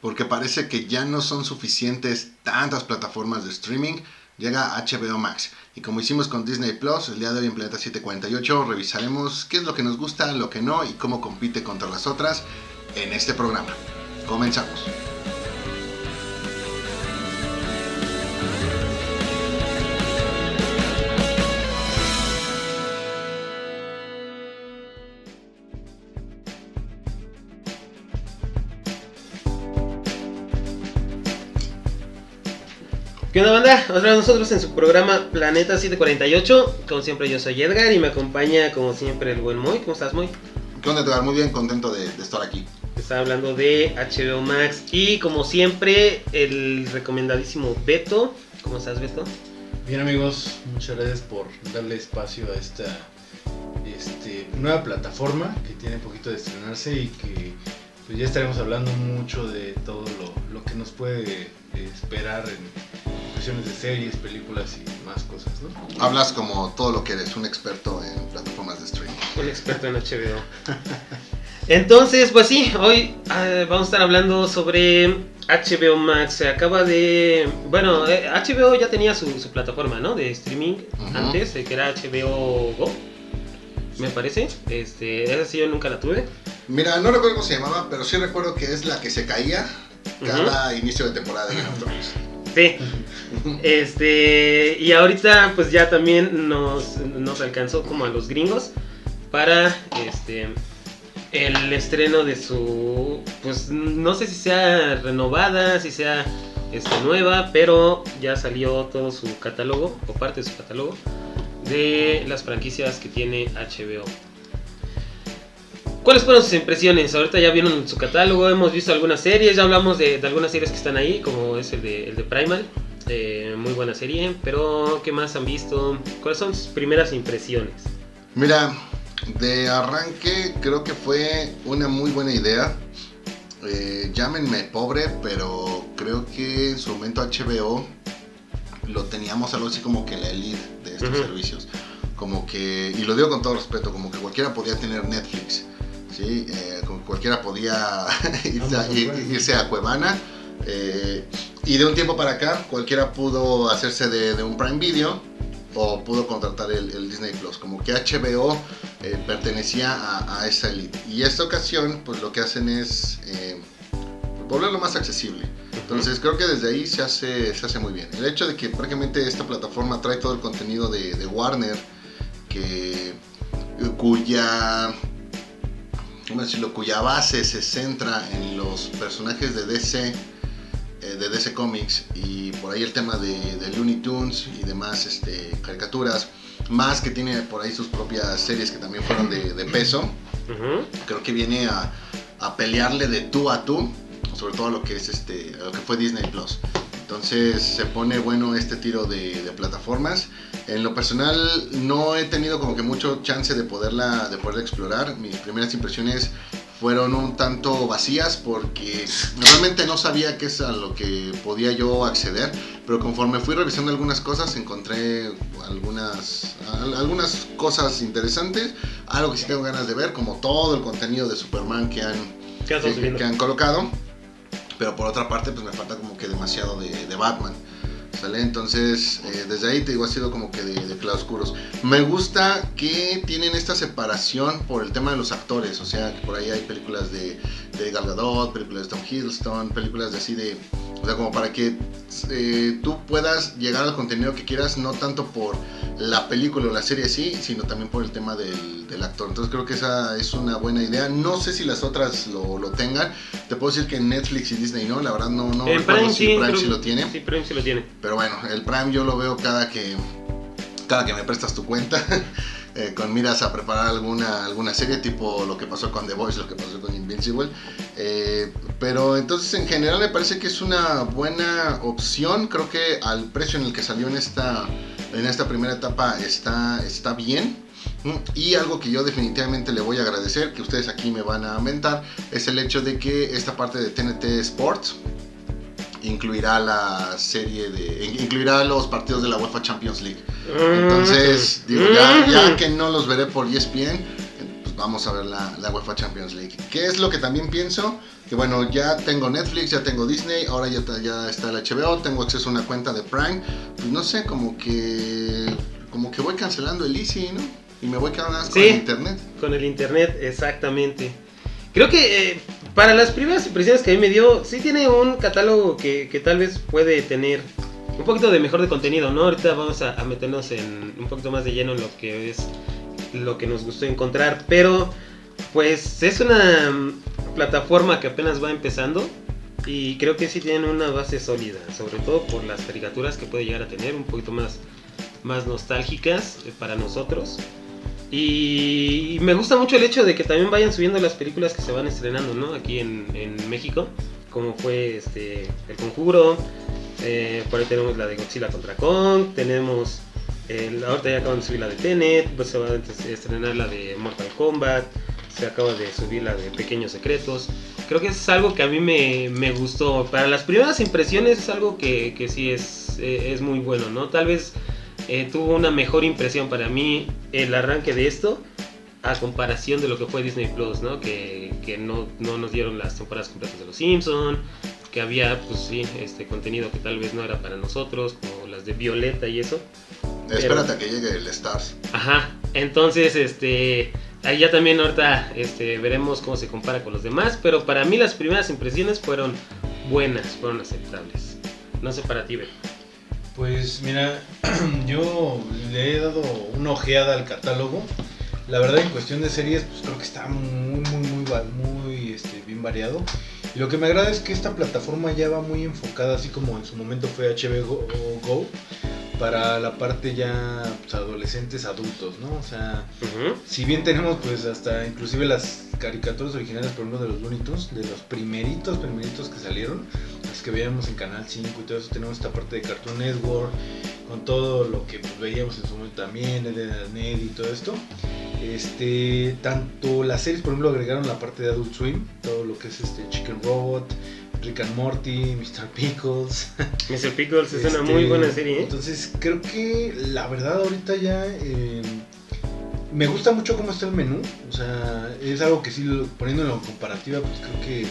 porque parece que ya no son suficientes tantas plataformas de streaming, llega HBO Max. Y como hicimos con Disney Plus, el día de hoy en Planeta 748 revisaremos qué es lo que nos gusta, lo que no y cómo compite contra las otras en este programa. Comenzamos. ¿Qué onda banda? Otra vez nosotros en su programa Planeta 748. Como siempre yo soy Edgar y me acompaña como siempre el buen Moy. ¿Cómo estás Moy? ¿Qué onda Edgar? Muy bien, contento de, de estar aquí. Está hablando de HBO Max y como siempre el recomendadísimo Beto. ¿Cómo estás Beto? Bien amigos, muchas gracias por darle espacio a esta este, nueva plataforma que tiene poquito de estrenarse y que pues ya estaremos hablando mucho de todo lo, lo que nos puede esperar en de series, películas y más cosas, ¿no? Hablas como todo lo que eres, un experto en plataformas de streaming. Un experto en HBO. Entonces, pues sí, hoy uh, vamos a estar hablando sobre HBO Max. Se acaba de. Bueno, eh, HBO ya tenía su, su, plataforma, ¿no? De streaming uh -huh. antes, eh, que era HBO Go. Me parece. Este, esa sí yo nunca la tuve. Mira, no recuerdo cómo se llamaba, pero sí recuerdo que es la que se caía cada uh -huh. inicio de temporada de Game of Thrones. Sí. Este, y ahorita pues ya también nos, nos alcanzó como a los gringos para este el estreno de su pues no sé si sea renovada, si sea este, nueva, pero ya salió todo su catálogo o parte de su catálogo de las franquicias que tiene HBO. ¿Cuáles fueron sus impresiones? Ahorita ya vieron su catálogo, hemos visto algunas series, ya hablamos de, de algunas series que están ahí, como es el de, el de Primal, eh, muy buena serie, pero ¿qué más han visto? ¿Cuáles son sus primeras impresiones? Mira, de arranque creo que fue una muy buena idea. Eh, llámenme pobre, pero creo que en su momento HBO lo teníamos algo así como que la elite de estos uh -huh. servicios. Como que, y lo digo con todo respeto, como que cualquiera podía tener Netflix. ¿Sí? Eh, cualquiera podía irse, a, irse a Cuevana. Eh, y de un tiempo para acá, cualquiera pudo hacerse de, de un Prime Video o pudo contratar el, el Disney Plus. Como que HBO eh, pertenecía a, a, esa elite. Y esta ocasión, pues lo que hacen es volverlo más accesible. Entonces creo que desde ahí se hace, se hace muy bien. El hecho de que prácticamente esta plataforma trae todo el contenido de, de Warner, que, cuya ¿cómo decirlo? cuya base se centra en los personajes de DC, eh, de DC Comics y por ahí el tema de, de Looney Tunes y demás este, caricaturas, más que tiene por ahí sus propias series que también fueron de, de peso, uh -huh. creo que viene a, a, pelearle de tú a tú, sobre todo a lo que es este, a lo que fue Disney Plus. Entonces se pone bueno este tiro de, de, plataformas. En lo personal no he tenido como que mucho chance de poderla, de poderla explorar. Mis primeras impresiones fueron un tanto vacías porque realmente no sabía qué es a lo que podía yo acceder, pero conforme fui revisando algunas cosas encontré algunas, algunas cosas interesantes, algo que sí tengo ganas de ver, como todo el contenido de Superman que han, que, que han colocado pero por otra parte pues me falta como que demasiado de, de Batman. ¿Sale? Entonces, eh, desde ahí te digo, ha sido como que de, de claroscuros. Me gusta que tienen esta separación por el tema de los actores. O sea, que por ahí hay películas de, de Gal Gadot, películas de Tom Hiddleston, películas de así de. O sea, como para que eh, tú puedas llegar al contenido que quieras, no tanto por la película o la serie sí, sino también por el tema del, del, actor. Entonces creo que esa es una buena idea. No sé si las otras lo, lo tengan. Te puedo decir que Netflix y Disney no, la verdad no, no recuerdo Prime, si sí, Prime creo, sí lo tiene. Sí, Prime sí lo tiene. Pero bueno, el Prime yo lo veo cada que, cada que me prestas tu cuenta. Eh, con miras a preparar alguna, alguna serie tipo lo que pasó con The Voice, lo que pasó con Invincible. Eh, pero entonces en general me parece que es una buena opción. Creo que al precio en el que salió en esta, en esta primera etapa está, está bien. Y algo que yo definitivamente le voy a agradecer, que ustedes aquí me van a aumentar, es el hecho de que esta parte de TNT Sports incluirá la serie de. incluirá los partidos de la UEFA Champions League. Entonces, digo, ya, ya que no los veré por ESPN, pues vamos a ver la, la UEFA Champions League. ¿Qué es lo que también pienso? Que bueno, ya tengo Netflix, ya tengo Disney, ahora ya, está- ya está el HBO, tengo acceso a una cuenta de Prime. Pues no sé, como que como que voy cancelando el Easy, ¿no? Y me voy quedando más con el internet. Con el internet, exactamente. Creo que eh, para las primeras impresiones que a mí me dio, sí tiene un catálogo que, que tal vez puede tener un poquito de mejor de contenido, ¿no? Ahorita vamos a, meternos en un poquito más de lleno en lo que es lo que nos gustó encontrar, pero pues es una mm, plataforma que apenas va empezando y creo que sí tiene una base sólida, sobre todo por las caricaturas que puede llegar a tener, un poquito más, más nostálgicas eh, para nosotros. Y me gusta mucho el hecho de que también vayan subiendo las películas que se van estrenando, ¿no? Aquí en, en México, como fue este El Conjuro, eh, por ahí tenemos la de Godzilla contra Kong, tenemos, el, ahorita ya acaban de subir la de Tenet, pues se va a estrenar la de Mortal Kombat, se acaba de subir la de Pequeños Secretos. Creo que es algo que a mí me, me gustó. Para las primeras impresiones es algo que, que sí es, eh, es muy bueno, ¿no? Tal vez eh, tuvo una mejor impresión para mí el arranque de esto a comparación de lo que fue Disney Plus, ¿no? Que, que no, no nos dieron las temporadas completas de Los Simpson, que había, pues sí, este contenido que tal vez no era para nosotros, como las de Violeta y eso. Pero- Espérate a que llegue el Stars. Ajá, entonces, este, ahí ya también ahorita este, veremos cómo se compara con los demás, pero para mí las primeras impresiones fueron buenas, fueron aceptables. No sé para ti, Beto. Pues mira, yo le he dado una ojeada al catálogo. La verdad en cuestión de series, pues creo que está muy, muy, muy, este, bien variado. Y lo que me agrada es que esta plataforma ya va muy enfocada, así como en su momento fue HBO Go, para la parte ya pues, adolescentes, adultos, ¿no? O sea, si bien tenemos pues hasta inclusive las caricaturas originales, por ejemplo, de los Looney Tunes, de los primeritos, primeritos que salieron, las que veíamos en Canal 5 y todo eso, tenemos esta parte de Cartoon Network, con todo lo que pues, veíamos en su momento también, de Ned y todo esto. Este, tanto las series, por ejemplo, agregaron la parte de Adult Swim, todo lo que es este Chicken Robot, Rick and Morty, Mr. Pickles. Mr. Pickles es una Este, muy buena serie, ¿eh? Entonces creo que la verdad ahorita ya eh, me gusta mucho cómo está el menú. O sea, es algo que sí, lo- poniéndolo en comparativa, pues creo que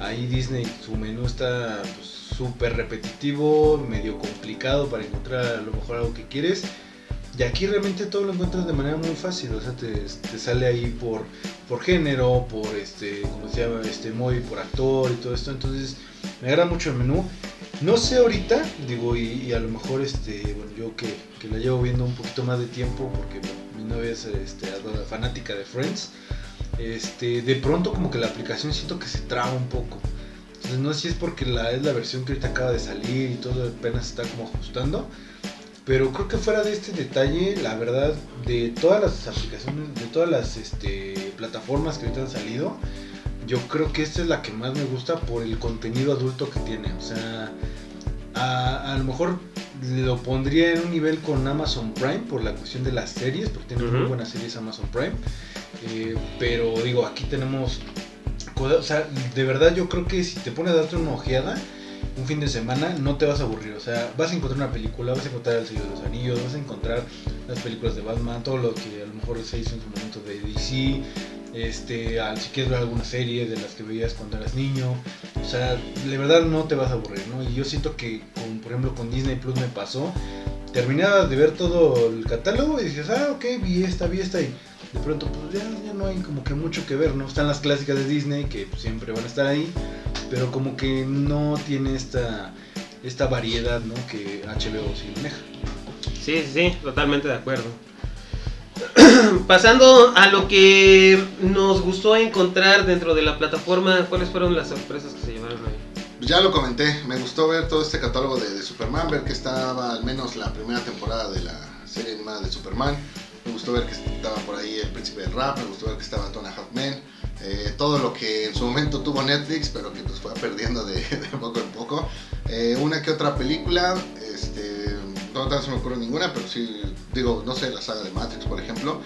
ahí Disney, su menú está pues, súper repetitivo, medio complicado para encontrar a lo mejor algo que quieres. Y aquí realmente todo lo encuentras de manera muy fácil, o sea, te, te sale ahí por, por género, por este, como se llama, este móvil, por actor y todo esto. Entonces, me agrada mucho el menú. No sé ahorita, digo, y, y a lo mejor este, bueno, yo que, que la llevo viendo un poquito más de tiempo, porque bueno, mi novia es este, fanática de Friends, este, de pronto como que la aplicación siento que se traba un poco. Entonces no sé si es porque la, es la versión que ahorita acaba de salir y todo apenas está como ajustando. Pero creo que fuera de este detalle, la verdad, de todas las aplicaciones, de todas las este, plataformas que ahorita han salido, yo creo que esta es la que más me gusta por el contenido adulto que tiene. O sea, a, a lo mejor lo pondría en un nivel con Amazon Prime por la cuestión de las series, porque tiene muy buenas series Amazon Prime. Eh, pero digo, aquí tenemos o sea, de verdad yo creo que si te pones a darte una ojeada, un fin de semana no te vas a aburrir. O sea, vas a encontrar una película, vas a encontrar El Señor de los Anillos, vas a encontrar las películas de Batman, todo lo que a lo mejor se hizo en su momento de DC. Este, si quieres ver alguna serie de las que veías cuando eras niño. O sea, de verdad no te vas a aburrir, ¿no? Y yo siento que, con, por ejemplo, con Disney Plus me pasó. Terminabas de ver todo el catálogo y dices, ah, ok, vi esta, vi esta. Y de pronto, pues ya, ya no hay como que mucho que ver, ¿no? Están las clásicas de Disney que pues, siempre van a estar ahí pero como que no tiene esta esta variedad ¿no? que HBO sí maneja. Sí, sí, sí, totalmente de acuerdo. Pasando a lo que nos gustó encontrar dentro de la plataforma, ¿cuáles fueron las sorpresas que se llevaron ahí? Ya lo comenté, me gustó ver todo este catálogo de, de Superman, ver que estaba al menos la primera temporada de la serie animada de Superman. Gustó ver que estaba por ahí el príncipe del rap, me gustó ver que estaba Tona Halfman. Eh, todo lo que en su momento tuvo Netflix, pero que pues fue perdiendo de, de poco en poco. Eh, una que otra película, este, no tan se me ocurre ninguna, pero sí, digo, no sé, la saga de Matrix, por ejemplo.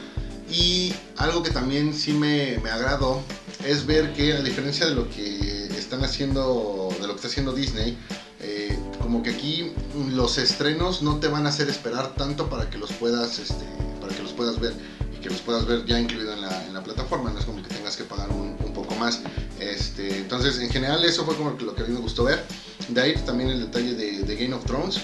Y algo que también sí me, me agradó es ver que a diferencia de lo que están haciendo, de lo que está haciendo Disney, eh, como que aquí los estrenos no te van a hacer esperar tanto para que los puedas, este, para que los puedas ver y que los puedas ver ya incluido en la, en la plataforma. no es como que tengas que pagar un, un poco más. Este, entonces, en general, eso fue como lo que a mí me gustó ver. De ahí también el detalle de, de Game of Thrones.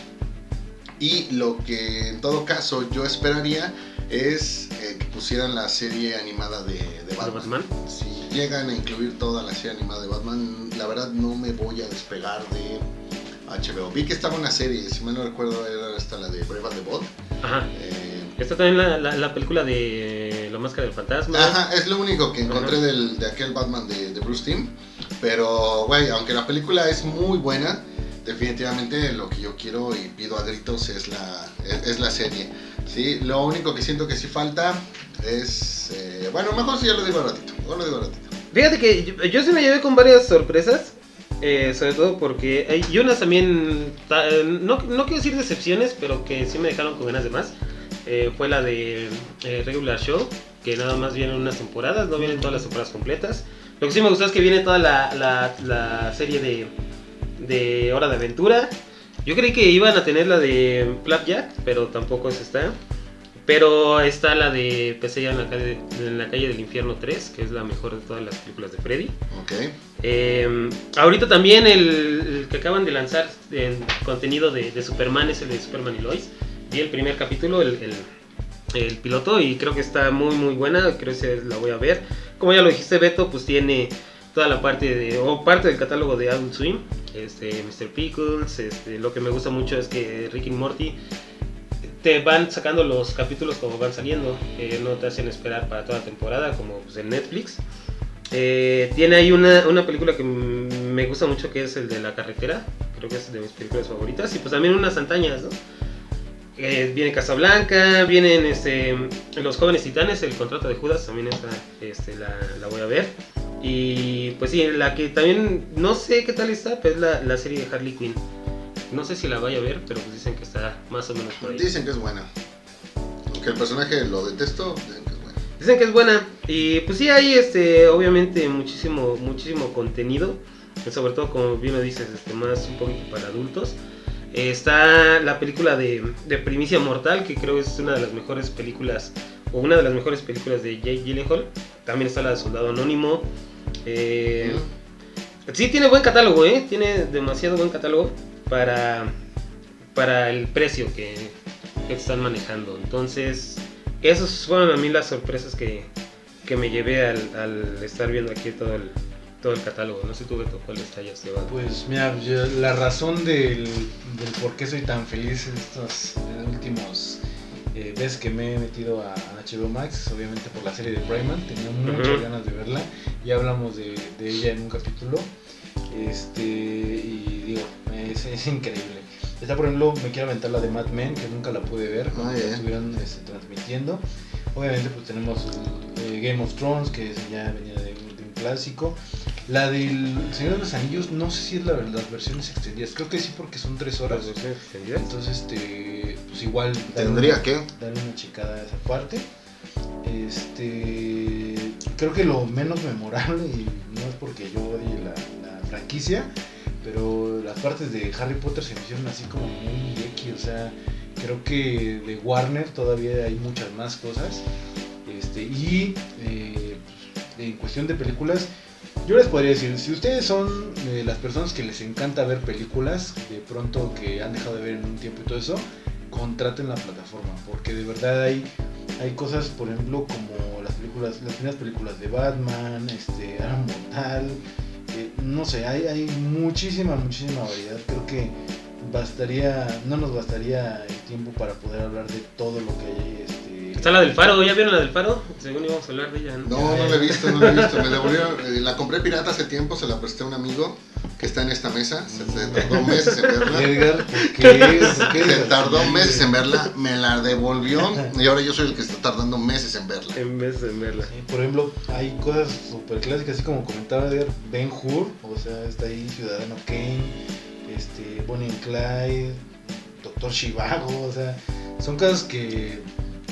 Y lo que en todo caso yo esperaría es eh, que pusieran la serie animada de, de ¿De Batman. Batman? Si llegan a incluir toda la serie animada de Batman, la verdad no me voy a despegar de HBO. Vi que estaba una serie, si mal no recuerdo, era hasta la de Brave and the Bold. Ajá. Eh, Está también la, la, la película de La Máscara del Fantasma. Ajá, es lo único que encontré del, de aquel Batman de, de Bruce Timm. Pero, güey, aunque la película es muy buena, definitivamente lo que yo quiero y pido a gritos es la, es, es la serie. ¿sí? Lo único que siento que sí falta es... eh, bueno, mejor si ya lo digo al ratito. Lo digo ratito. Fíjate que yo, yo sí me llevé con varias sorpresas. Eh, sobre todo porque hay y unas también, ta- no, no quiero decir decepciones, pero que sí me dejaron con ganas de más. Eh, fue la de eh, Regular Show, que nada más vienen unas temporadas, no vienen todas las temporadas completas. Lo que sí me gustó es que viene toda la, la, la serie de, de Hora de Aventura. Yo creí que iban a tener la de Flapjack, pero tampoco es esta. Pero está la de Pesadilla en la calle, en la calle del infierno 3, que es la mejor de todas las películas de Freddy. Ok. Eh, ahorita también el, el que acaban de lanzar en contenido de, de Superman es el de Superman y Lois. Vi el primer capítulo, el, el- el piloto, y creo que está muy muy buena. Creo que la voy a ver. Como ya lo dijiste, Beto, pues tiene toda la parte de, o parte del catálogo de Adult Swim, este, Mr. Pickles. Este, lo que me gusta mucho es que Rick y Morty te van sacando los capítulos como van saliendo, eh, no te hacen esperar para toda la temporada como pues, en Netflix. Eh, tiene ahí una, una película que me gusta mucho que es el de la carretera, creo que es de mis películas favoritas, y pues también unas antañas, ¿no? Eh, viene Casablanca, vienen este, Los Jóvenes Titanes, el contrato de Judas, también esta, este, la, la voy a ver. Y pues sí, la que también no sé qué tal está, pero es la, la serie de Harley Quinn. No sé si la vaya a ver, pero pues dicen que está más o menos por ahí. Dicen que es buena. Aunque el personaje lo detesto, dicen que es buena. Dicen que es buena. Y pues sí, hay este, obviamente muchísimo, muchísimo contenido. Sobre todo, como bien lo dices, este, más un poquito para adultos. Eh, está la película de, de Primicia Mortal, que creo es una de las mejores películas, o una de las mejores películas de Jake Gyllenhaal. También está la de Soldado Anónimo. Eh, Sí, tiene buen catálogo, ¿eh? Tiene demasiado buen catálogo para, para el precio que, que están manejando. Entonces, esas fueron a mí las sorpresas que, que me llevé al, al estar viendo aquí todo el, todo el catálogo. No sé tú, Beto, cuál te hayas llevado. Pues mira, yo- la razón del, del por qué soy tan feliz en estos últimos eh, veces que me he metido a, HBO Max obviamente por la serie de Brayman. Tenía muchas ganas de verla. Ya hablamos de, de ella en un capítulo. Este, y digo, es, es increíble. Está, por ejemplo, me quiero aventar la de Mad Men, que nunca la pude ver cuando Ah, estuvieron este, transmitiendo. Obviamente, pues tenemos eh, Game of Thrones, que ya venía de, un- de un clásico. La del Señor de los Anillos, no sé si es la, las versiones extendidas. Creo que sí, porque son tres horas. Entonces, este, pues igual. Tendría una- que. darle una checada a esa parte. Este, creo que lo menos memorable, y franquicia, pero las partes de Harry Potter se me hicieron así como muy X, o sea, creo que de Warner todavía hay muchas más cosas. Este, y eh, en cuestión de películas, yo les podría decir, si ustedes son eh, las personas que les encanta ver películas, de pronto que han dejado de ver en un tiempo y todo eso, contraten la plataforma, porque de verdad hay, hay cosas, por ejemplo, como las películas, las primeras películas de Batman, este, Mortal, no sé, hay, hay muchísima, muchísima variedad. Creo que bastaría, no nos bastaría el tiempo para poder hablar de todo lo que hay. Este, Está la del Faro, ¿ya vieron la del Faro? Según íbamos a hablar de ella, ¿no? No, no la he visto, no la he visto. Me devolvieron, eh, la compré pirata hace tiempo, se la presté a un amigo que está en esta mesa. Se, se tardó meses en verla. Edgar, ¿por qué? ¿Por qué Se tardó meses en verla, me la devolvió y ahora yo soy el que está tardando meses en verla. En vez de verla. Sí, Por ejemplo, hay cosas súper clásicas, así como comentaba Edgar, Ben Hur, o sea, está ahí Ciudadano Kane, este, Bonnie and Clyde, Doctor Shivago, o sea, son cosas que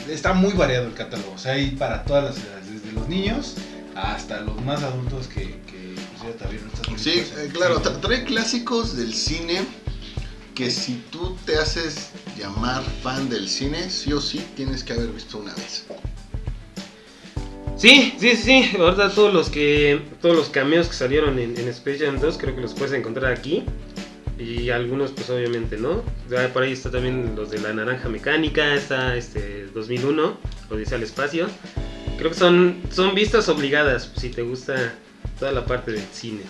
está muy variado el catálogo, o sea, hay para todas las edades, desde los niños hasta los más adultos que, también Sí, eh, claro, tra- trae clásicos del cine que si tú te haces llamar fan del cine, sí o sí tienes que haber visto una vez. Sí, sí, sí. Ahorita todos los que todos los cameos que salieron en, en Space Jam 2 creo que los puedes encontrar aquí. Y algunos pues obviamente no. Ya por ahí está también los de la naranja mecánica, está este 2001, Odisea al espacio. Creo que son son vistas obligadas si te gusta toda la parte del cine.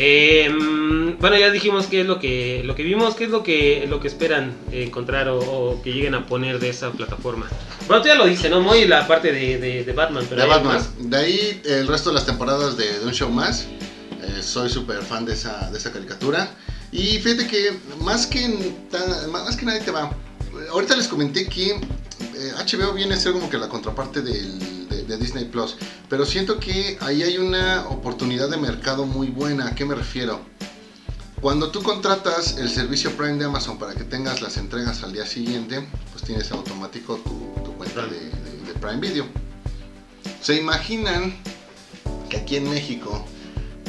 Em, bueno, ya dijimos qué es lo que lo que vimos, qué es lo que lo que esperan encontrar o, o que lleguen a poner de esa plataforma. Bueno, tú ya lo dices, ¿no? Muy la parte de, de, de Batman, pero de Batman. más. De ahí el resto de las temporadas de, de un show más. Eh, soy súper fan de esa, de esa caricatura. Y fíjate que más que, más que nadie te va. Ahorita les comenté que eh, HBO viene a ser como que la contraparte del- de, Disney Plus. Pero siento que ahí hay una oportunidad de mercado muy buena. ¿A qué me refiero? Cuando tú contratas el servicio Prime de Amazon para que tengas las entregas al día siguiente, pues tienes automático tu, cuenta de- de Prime Video. ¿Se imaginan que aquí en México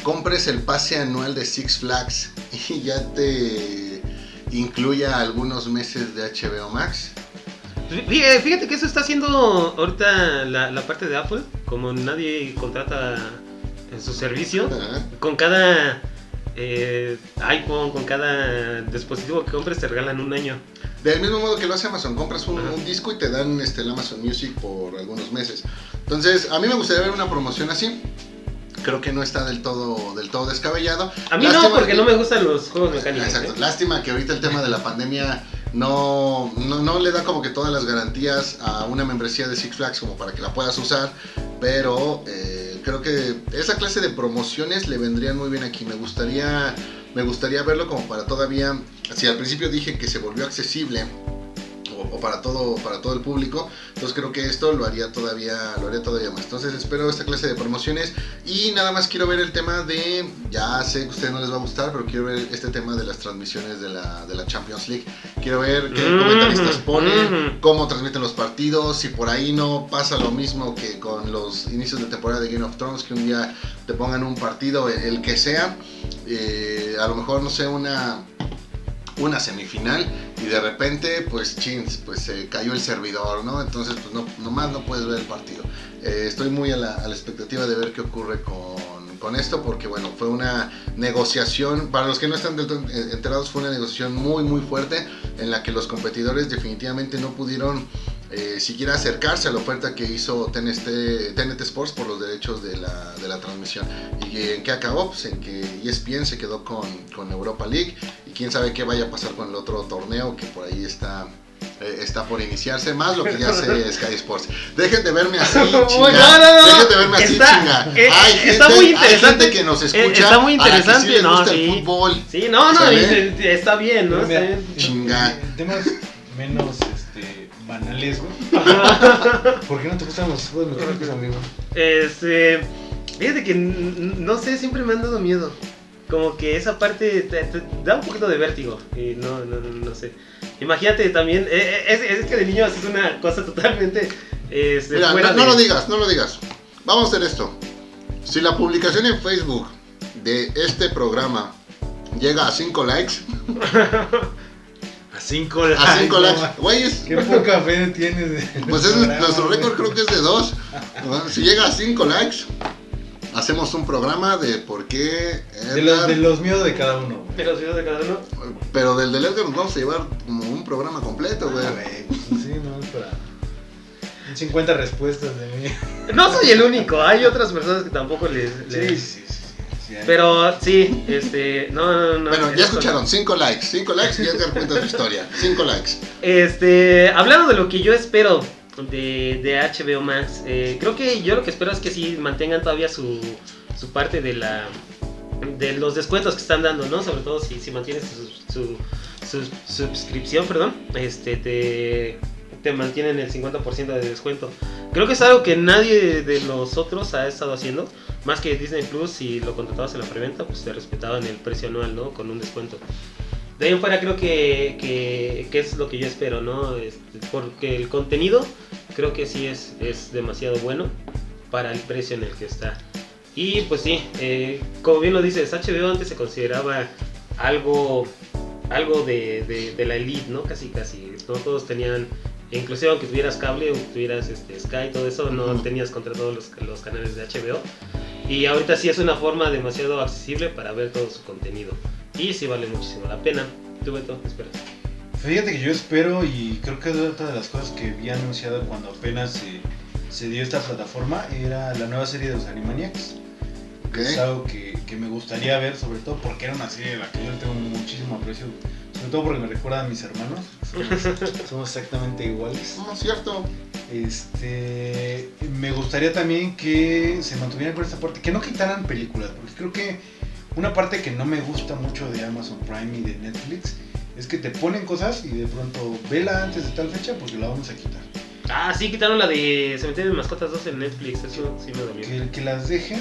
compres el pase anual de Six Flags y ya te incluya algunos meses de HBO Max? Fí- Fíjate que eso está haciendo ahorita la, la parte de Apple, como nadie contrata en su servicio, con cada eh, iPhone, con cada dispositivo que compres te regalan un año. Del mismo modo que lo hace Amazon, compras un, disco y te dan este, el Amazon Music por algunos meses. Entonces, a mí me gustaría ver una promoción así. Creo que no está del todo, del todo descabellado. A mí no, porque que- no me gustan los juegos mecánicos. Exacto. ¿eh? Lástima que ahorita el tema de la pandemia no, no, no le da como que todas las garantías a una membresía de Six Flags como para que la puedas usar. Pero eh, creo que esa clase de promociones le vendrían muy bien aquí. Me gustaría, me gustaría verlo como para todavía. Si al principio dije que se volvió accesible. O, o para todo para todo el público entonces creo que esto lo haría todavía lo haría todavía más entonces espero esta clase de promociones y nada más quiero ver el tema de, ya sé que a ustedes no les va a gustar, pero quiero ver este tema de las transmisiones de la, de la Champions League. Quiero ver qué Ujú, comentaristas ponen, ujú. cómo transmiten los partidos, si por ahí no pasa lo mismo que con los inicios de temporada de Game of Thrones, que un día te pongan un partido, el, el que sea, eh, a lo mejor, no sé, una una semifinal y de repente pues chins, pues se cayó el servidor, ¿no? Entonces pues no, nomás no puedes ver el partido. Eh, estoy muy a la, a la expectativa de ver qué ocurre con, con esto porque bueno, fue una negociación, para los que no están enterados, fue una negociación muy muy fuerte en la que los competidores definitivamente no pudieron eh, siquiera acercarse a la oferta que hizo TNT, TNT Sports por los derechos de la, de la transmisión. ¿Y en qué acabó? Pues en que ESPN se quedó con, con Europa League y quién sabe qué vaya a pasar con el otro torneo que por ahí está eh, está por iniciarse, más lo que ya hace Sky Sports. Dejen de verme así, chinga. No, no, no, Dejen de verme así, está, chinga. eh, Hay gente, está muy hay interesante. gente que nos Eh, escucha. está muy a la que interesante, sí les no, gusta sí. el fútbol. Sí, no, no, está bien, ¿no? Pero Está mira, bien. Chinga. Temas menos este, banales, güey. ¿Por qué no te gustan los juegos mecánicos, amigo? Este, fíjate que no sé, siempre me han dado miedo. Como que esa parte te, te da un poquito de vértigo. Y no, no, no, no sé. Imagínate también, eh, eh, es, es que de niño haces una cosa totalmente este, Mira, fuera no, no lo digas, no lo digas. Vamos a hacer esto. Si la publicación en Facebook de este programa llega a 5 likes, A 5 likes. a 5 no likes, güeyes, Qué poca fe tienes. de- pues del es programa, nuestro güey. récord creo que es de 2. Si llega a 5 likes, hacemos un programa de por qué De los, de los miedos de cada uno, güey. de los videos de cada uno. Pero del de Edgar nos vamos a llevar como un programa completo, güey. Ah, güey, pues Sí, no, es para. 50 respuestas de mí. No soy el único, hay otras personas que tampoco les... les- Sí, sí, sí. Pero sí, este, no, no, no. Bueno, ya escucharon, 5 likes, 5 likes y Edgar cuenta su historia. 5 likes. Este, hablando de lo que yo espero de, de HBO Max, eh, creo que yo lo que espero es que sí mantengan todavía su, su parte de la de los descuentos que están dando, ¿no? Sobre todo si, si mantienes su, su, su suscripción, perdón, este te, te mantienen el 50% de descuento. Creo que es algo que nadie de los otros ha estado haciendo, más que Disney Plus, si lo contratabas en la preventa, pues te respetaban el precio anual, ¿no? Con un descuento. De ahí en fuera creo que, que, que es lo que yo espero, ¿no? Porque el contenido creo que sí es, es demasiado bueno para el precio en el que está. Y pues sí, eh, como bien lo dices, HBO antes se consideraba algo, algo de, de- de la elite, ¿no? Casi, casi. No todos tenían Inclusive aunque tuvieras cable o tuvieras este, Sky, todo eso, no tenías contratados los, los canales de HBO. Y ahorita sí es una forma demasiado accesible para ver todo su contenido. Y sí vale muchísimo la pena. Tú, Beto, espera. Fíjate que yo espero y creo que es otra de las cosas que había anunciado cuando apenas se, se dio esta plataforma era la nueva serie de los Animaniacs. Ok. Es algo que, que me gustaría ver, sobre todo porque era una serie de la que yo tengo muchísimo aprecio, sobre todo porque me recuerda a mis hermanos, somos, somos exactamente iguales. No, es cierto. Este, me gustaría también que se mantuvieran con esta parte, que no quitaran películas, porque creo que una parte que no me gusta mucho de Amazon Prime y de Netflix es que te ponen cosas y de pronto vela antes de tal fecha porque la vamos a quitar. Ah, sí, quitaron la de Cementerio de Mascotas 2 en Netflix. Eso sí me dolió. Que, que las dejen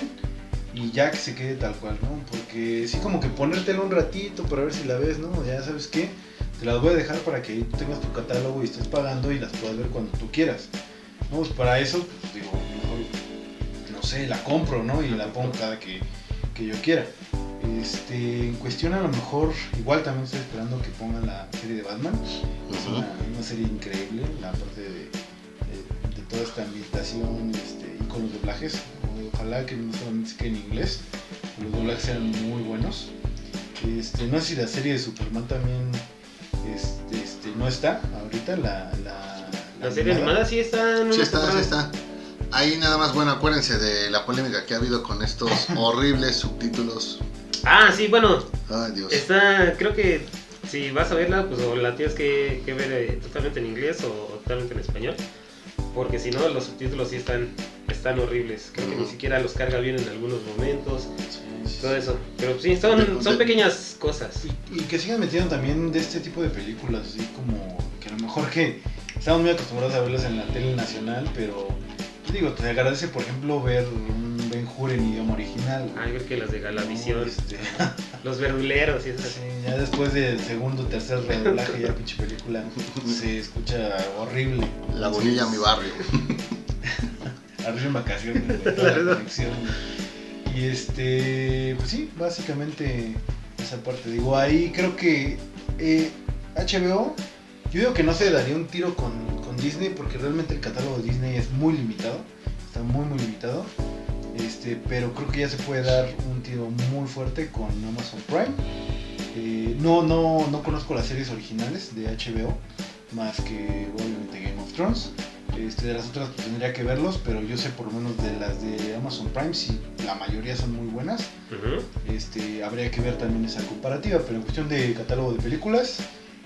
y ya que se quede tal cual, ¿no? Porque sí como que ponértela un ratito para ver si la ves, ¿no? Ya sabes qué, te las voy a dejar para que ahí tú tengas tu catálogo y estés pagando y las puedas ver cuando tú quieras. No, pues para eso, pues, digo, mejor, no sé, la compro, ¿no? Y la pongo cada que, que yo quiera. Este, en cuestión a lo mejor, igual también estoy esperando que pongan la serie de Batman. Es una, una serie increíble, la parte de, de- de toda esta ambientación este, y con los doblajes. Ojalá que no solamente se quede en inglés, los doblajes sean muy buenos. Este, no sé si la serie de Superman también este, este, no está ahorita, la, la, La serie animada sí está en Sí está, sí está. Ahí nada más, bueno, acuérdense de la polémica que ha habido con estos horribles subtítulos. Ah, sí, bueno, Ay, Dios. está, creo que si vas a verla, pues o la tienes que, que ver eh, totalmente en inglés o, o totalmente en español. Porque si no, los subtítulos sí están, están horribles. Creo que ni siquiera los carga bien en algunos momentos. Sí, sí, Todo eso. Pero sí, son, son pequeñas cosas. Y, y que sigan metiendo también de este tipo de películas, así como que a lo mejor que estamos muy acostumbrados a verlas en la tele nacional, pero digo, te agradece por ejemplo ver un Ben Hur en idioma original. Ay, creo que las de Galavisión, ¿no? Este, los verduleros y esas. sí, ya después del segundo tercer redoblaje ya pinche película se escucha horrible. La bonilla a mi barrio. Arriba en vacaciones, güey, toda la conexión. Y este, pues sí, básicamente esa parte. Digo, ahí creo que eh, HBO, yo digo que no se daría un tiro con, con Disney porque realmente el catálogo de Disney es muy limitado, está muy muy limitado. Este, pero creo que ya se puede dar un tiro muy fuerte con Amazon Prime. Eh, no, no, no conozco las series originales de HBO, más que obviamente Game of Thrones. Este, de las otras pues, tendría que verlos, pero yo sé por lo menos de las de Amazon Prime, si la mayoría son muy buenas. Este, habría que ver también esa comparativa, pero en cuestión de catálogo de películas,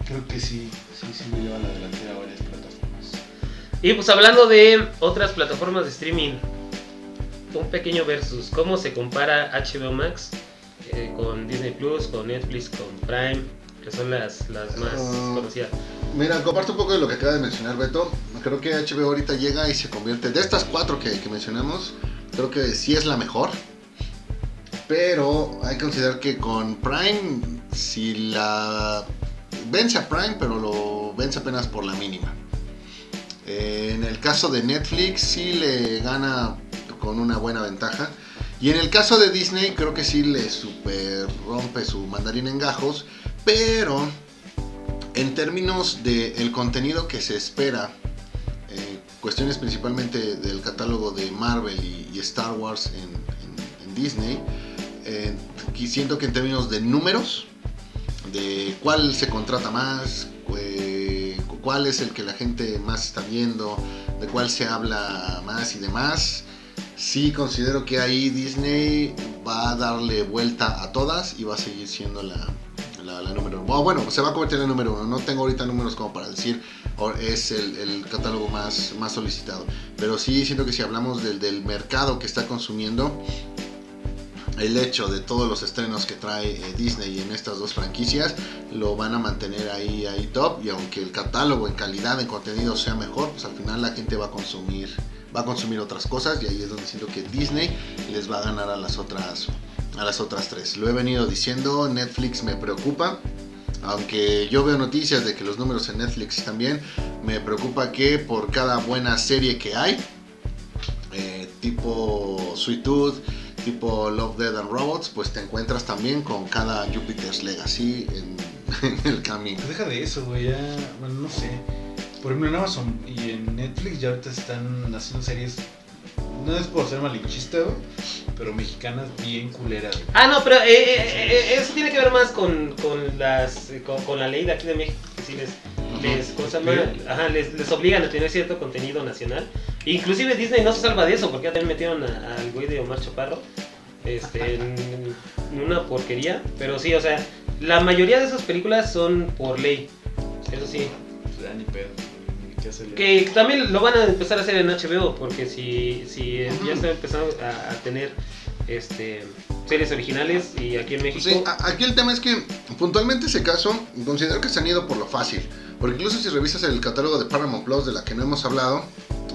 creo que sí, sí, sí me lleva a la delantera varias plataformas. Y pues hablando de otras plataformas de streaming, un pequeño versus. ¿Cómo se compara HBO Max eh, con Disney Plus, con Netflix, con Prime? Que son las, las más conocidas. Mira, comparto un poco de lo que acaba de mencionar Beto. Creo que HBO ahorita llega y se convierte, de estas cuatro que, mencionamos, creo que sí es la mejor. Pero hay que considerar que con Prime, si la vence a Prime, pero lo vence apenas por la mínima. Eh, en el caso de Netflix, sí le gana con una buena ventaja. Y en el caso de Disney, creo que sí le super rompe su mandarín en gajos. Pero en términos del contenido que se espera, eh, cuestiones principalmente del catálogo de Marvel y, Star Wars en, Disney, eh, siento que en términos de números, de cuál se contrata más, eh, cuál es el que la gente más está viendo, de cuál se habla más y demás, sí considero que ahí Disney va a darle vuelta a todas y va a seguir siendo la, la, número uno. Bueno, se va a convertir en la número uno. No tengo ahorita números como para decir es el, el catálogo más, más solicitado. Pero sí siento que si hablamos del, del mercado que está consumiendo, el hecho de todos los estrenos que trae eh, Disney en estas dos franquicias lo van a mantener ahí, ahí top. Y aunque el catálogo en calidad, en contenido sea mejor, pues al final la gente va a consumir va a consumir otras cosas y ahí es donde siento que Disney les va a ganar a las otras a las otras tres. Lo he venido diciendo, Netflix me preocupa. Aunque yo veo noticias de que los números en Netflix bien, me preocupa que por cada buena serie que hay, eh, tipo Sweet Tooth, tipo Love, Dead and Robots, pues te encuentras también con cada Jupiter's Legacy en, en el camino. Pues deja de eso, güey, ya, bueno, no sé. por ejemplo en Amazon y en Netflix ya ahorita están haciendo series, no es por ser malinchista, güey, pero mexicanas bien culeras. güey. Ah, no, pero eh, eh, eh, eso tiene que ver más con, con las con, con la ley de aquí de México, que sí les, les, obligan a tener cierto contenido nacional. Inclusive Disney no se salva de eso, porque ya también metieron a- al güey de Omar Chaparro este, en, una porquería. Pero sí, o sea, la mayoría de esas películas son por ley. Eso sí. Pues, ni pedo, Que también lo van a empezar a hacer en HBO, porque si, si ya están empezando a, a tener este series originales y aquí en México... Sí, a- aquí el tema es que puntualmente ese caso considero que se han ido por lo fácil. Porque incluso si revisas el catálogo de Paramount Plus de la que no hemos hablado,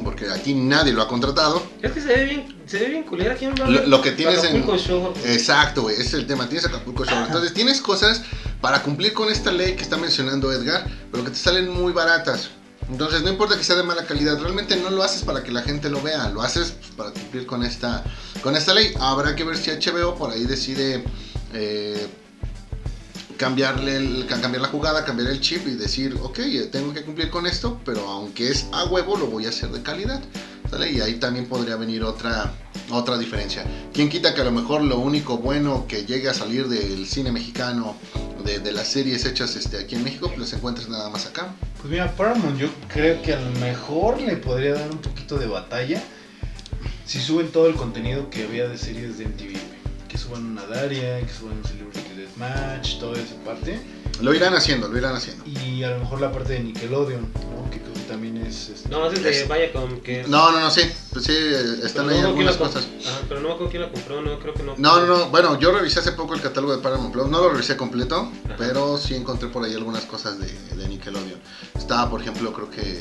porque aquí nadie lo ha contratado. Es que se ve bien, se ve bien culera. ¿Quién va a Lo- lo que tienes en- Acapulco Shore? Exacto, güey, ese es el tema. Tienes Acapulco Shore. Entonces tienes cosas para cumplir con esta ley que está mencionando Edgar, pero que te salen muy baratas. Entonces no importa que sea de mala calidad, realmente no lo haces para que la gente lo vea, lo haces pues, para cumplir con esta, con esta ley. Habrá que ver si HBO por ahí decide eh, cambiarle cambiar la jugada, cambiar el chip y decir, ok, tengo que cumplir con esto, pero aunque es a huevo, lo voy a hacer de calidad. Y ahí también podría venir otra, otra diferencia. ¿Quién quita que a lo mejor lo único bueno que llegue a salir del cine mexicano, de, las series hechas este, aquí en México, pues las encuentres nada más acá? Pues mira, Paramount yo creo que a lo mejor le podría dar un poquito de batalla si suben todo el contenido que había de series de MTV. Que suban una Daria, que suban un Celebrity Deathmatch, toda esa parte. Lo irán haciendo, lo irán haciendo. Y a lo mejor la parte de Nickelodeon, ¿no? Que también es... este, No, es de Es- Viacom, que es... No, no, no, sí, pues sí, pero están no ahí algunas cosas. Ajá, pero no me acuerdo quién la compró, no, creo que no. No, no, no, bueno, yo revisé hace poco el catálogo de Paramount Plus, no lo revisé completo, Ajá. pero sí encontré por ahí algunas cosas de, de Nickelodeon. Estaba, por ejemplo, creo que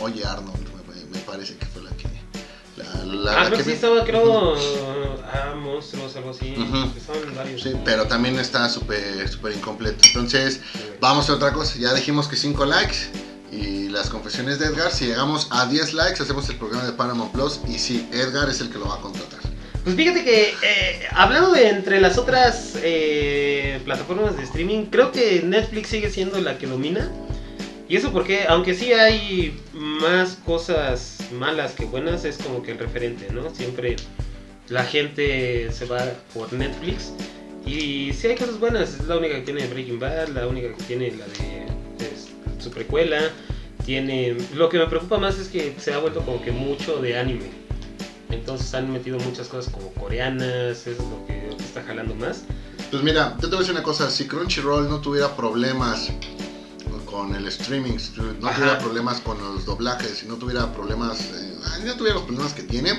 Oye Arnold, me, me parece que fue la Ah, la creo que que sí vi. estaba, creo... Ah, monstruos, algo así. Estaban varios. Sí, pero también está súper súper incompleto. Entonces, vamos a otra cosa. Ya dijimos que 5 likes y las confesiones de Edgar. Si llegamos a 10 likes, hacemos el programa de Paramount Plus. Y sí, Edgar es el que lo va a contratar. Pues fíjate que eh, hablando de entre las otras eh, plataformas de streaming, creo que Netflix sigue siendo la que domina. Y eso porque, aunque sí hay más cosas malas que buenas, es como que el referente, ¿no? Siempre la gente se va por Netflix. Y sí hay cosas buenas, es la única que tiene Breaking Bad, la única que tiene la de es, su precuela. Tiene. Lo que me preocupa más es que se ha vuelto como que mucho de anime. Entonces han metido muchas cosas como coreanas, eso es lo que, lo que está jalando más. Pues mira, yo te voy a decir una cosa. Si Crunchyroll no tuviera problemas con el streaming, si no Ajá. tuviera problemas con los doblajes, si no tuviera problemas, eh, no tuviera los problemas que tiene,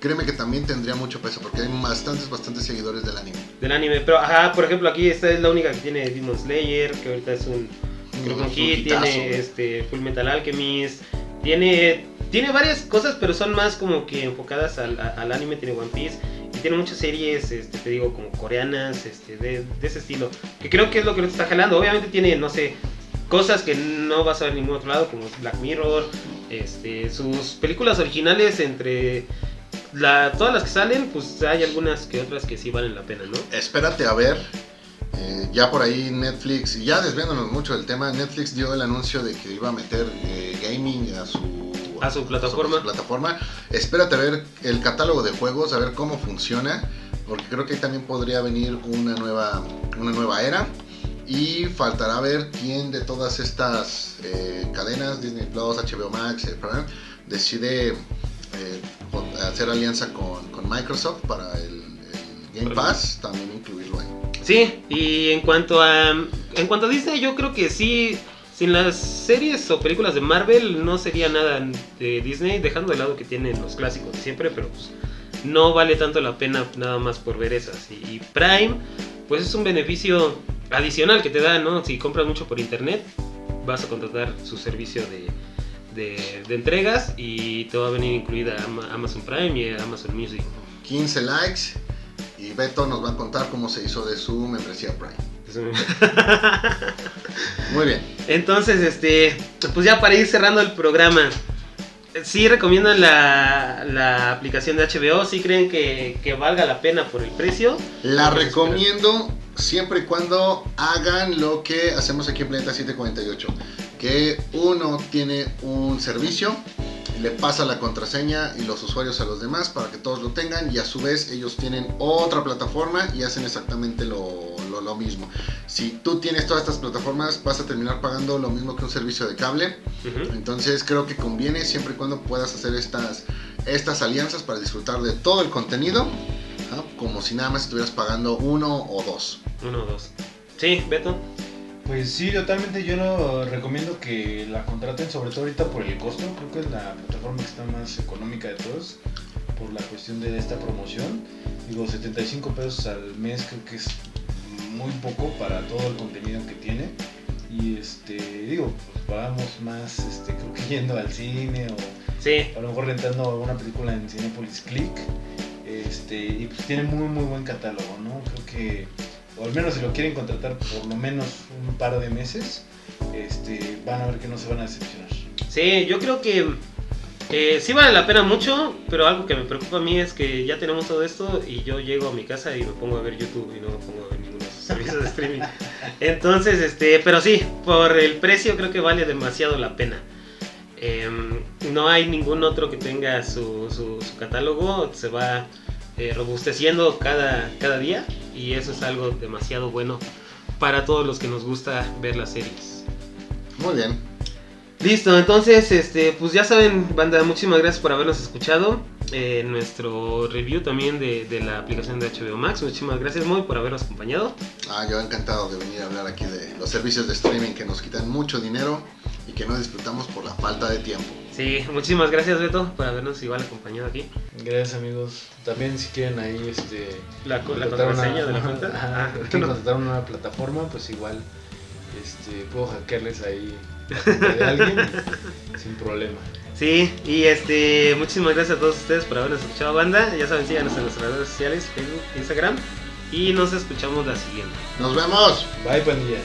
créeme que también tendría mucho peso porque hay bastantes, bastantes seguidores del anime. Del anime. Pero, ajá, por ejemplo, aquí esta es la única que tiene Demon Slayer, que ahorita es un, creo que tiene este, Full Metal Alchemist, tiene, tiene varias cosas, pero son más como que enfocadas al anime, tiene One Piece, y tiene muchas series, este, te digo, como coreanas, este, de, de ese estilo, que creo que es lo que lo está jalando. Obviamente tiene, no sé, cosas que no vas a ver en ningún otro lado, como Black Mirror, este, sus películas originales entre... La, todas las que salen, pues hay algunas que otras que sí valen la pena, ¿no? Espérate a ver. eh, ya por ahí Netflix, y ya desviándonos mucho del tema, Netflix dio el anuncio de que iba a meter eh, gaming a su, A su plataforma. a su plataforma. Espérate a ver el catálogo de juegos, a ver cómo funciona, porque creo que ahí también podría venir una nueva, una nueva era. Y faltará ver quién de todas estas eh, cadenas, Disney Plus, HBO Max, eh, decide eh, hacer alianza con, con Microsoft para el, el Game Pass, también incluirlo ahí. Sí, y en cuanto a en cuanto a Disney, yo creo que sí, sin las series o películas de Marvel no sería nada de Disney, dejando de lado que tienen los clásicos de siempre, pero pues no vale tanto la pena nada más por ver esas. Y Prime, pues es un beneficio adicional que te da, ¿no? Si compras mucho por internet, vas a contratar su servicio de, de, de entregas y te va a venir incluida Ama- Amazon Prime y Amazon Music. 15 likes y Beto nos va a contar cómo se hizo de su membresía Prime. Muy bien. Entonces, este, pues ya para ir cerrando el programa, ¿sí recomiendan la, la aplicación de HBO? ¿Sí creen que, que valga la pena por el precio? La recomiendo siempre y cuando hagan lo que hacemos aquí en Planeta 748. que uno tiene un servicio, le pasa la contraseña y los usuarios a los demás para que todos lo tengan y a su vez ellos tienen otra plataforma y hacen exactamente lo, lo- lo mismo. Si tú tienes todas estas plataformas vas a terminar pagando lo mismo que un servicio de cable. Entonces creo que conviene siempre y cuando puedas hacer estas, estas alianzas para disfrutar de todo el contenido, como si nada más estuvieras pagando uno o dos. Uno o dos. Sí, Beto. Pues sí, totalmente yo no recomiendo que la contraten, sobre todo ahorita por el costo. Creo que es la plataforma que está más económica de todos por la cuestión de esta promoción. Digo, 75 pesos al mes creo que es muy poco para todo el contenido que tiene. Y este, digo, pues pagamos más, este, creo que yendo al cine o Sí, a lo mejor rentando alguna película en Cinepolis Click. Este, y pues tiene muy muy buen catálogo, ¿no? Creo que, o al menos si lo quieren contratar por lo menos par de meses, este, van a ver que no se van a decepcionar. sí, yo creo que eh, sí vale la pena mucho, pero algo que me preocupa a mí es que ya tenemos todo esto y yo llego a mi casa y me pongo a ver YouTube y no me pongo a ver ninguno de esos servicios de streaming. Entonces, este, pero sí, por el precio creo que vale demasiado la pena. Em, no hay ningún otro que tenga su, su- su catálogo, se va eh, robusteciendo cada, cada día y eso es algo demasiado bueno para todos los que nos gusta ver las series. Muy bien. Listo, entonces, este, pues ya saben, banda, muchísimas gracias por habernos escuchado. Eh, nuestro review también de, de la aplicación de HBO Max. Muchísimas gracias, Moy, por habernos acompañado. Ah, yo encantado de venir a hablar aquí de los servicios de streaming que nos quitan mucho dinero y que no disfrutamos por la falta de tiempo. Sí, muchísimas gracias, Beto, por habernos igual acompañado aquí. Gracias amigos. También si quieren ahí este La, contraseña una- de la cuenta. Ajá, Ah, quieren no. contratar una plataforma, pues igual este, puedo hackearles ahí de alguien sin problema. Sí, y este, muchísimas gracias a todos ustedes por habernos escuchado, banda. Ya saben, síganos en nuestras redes sociales, Facebook, Instagram. Y nos escuchamos la siguiente. Nos vemos. Bye pandilla.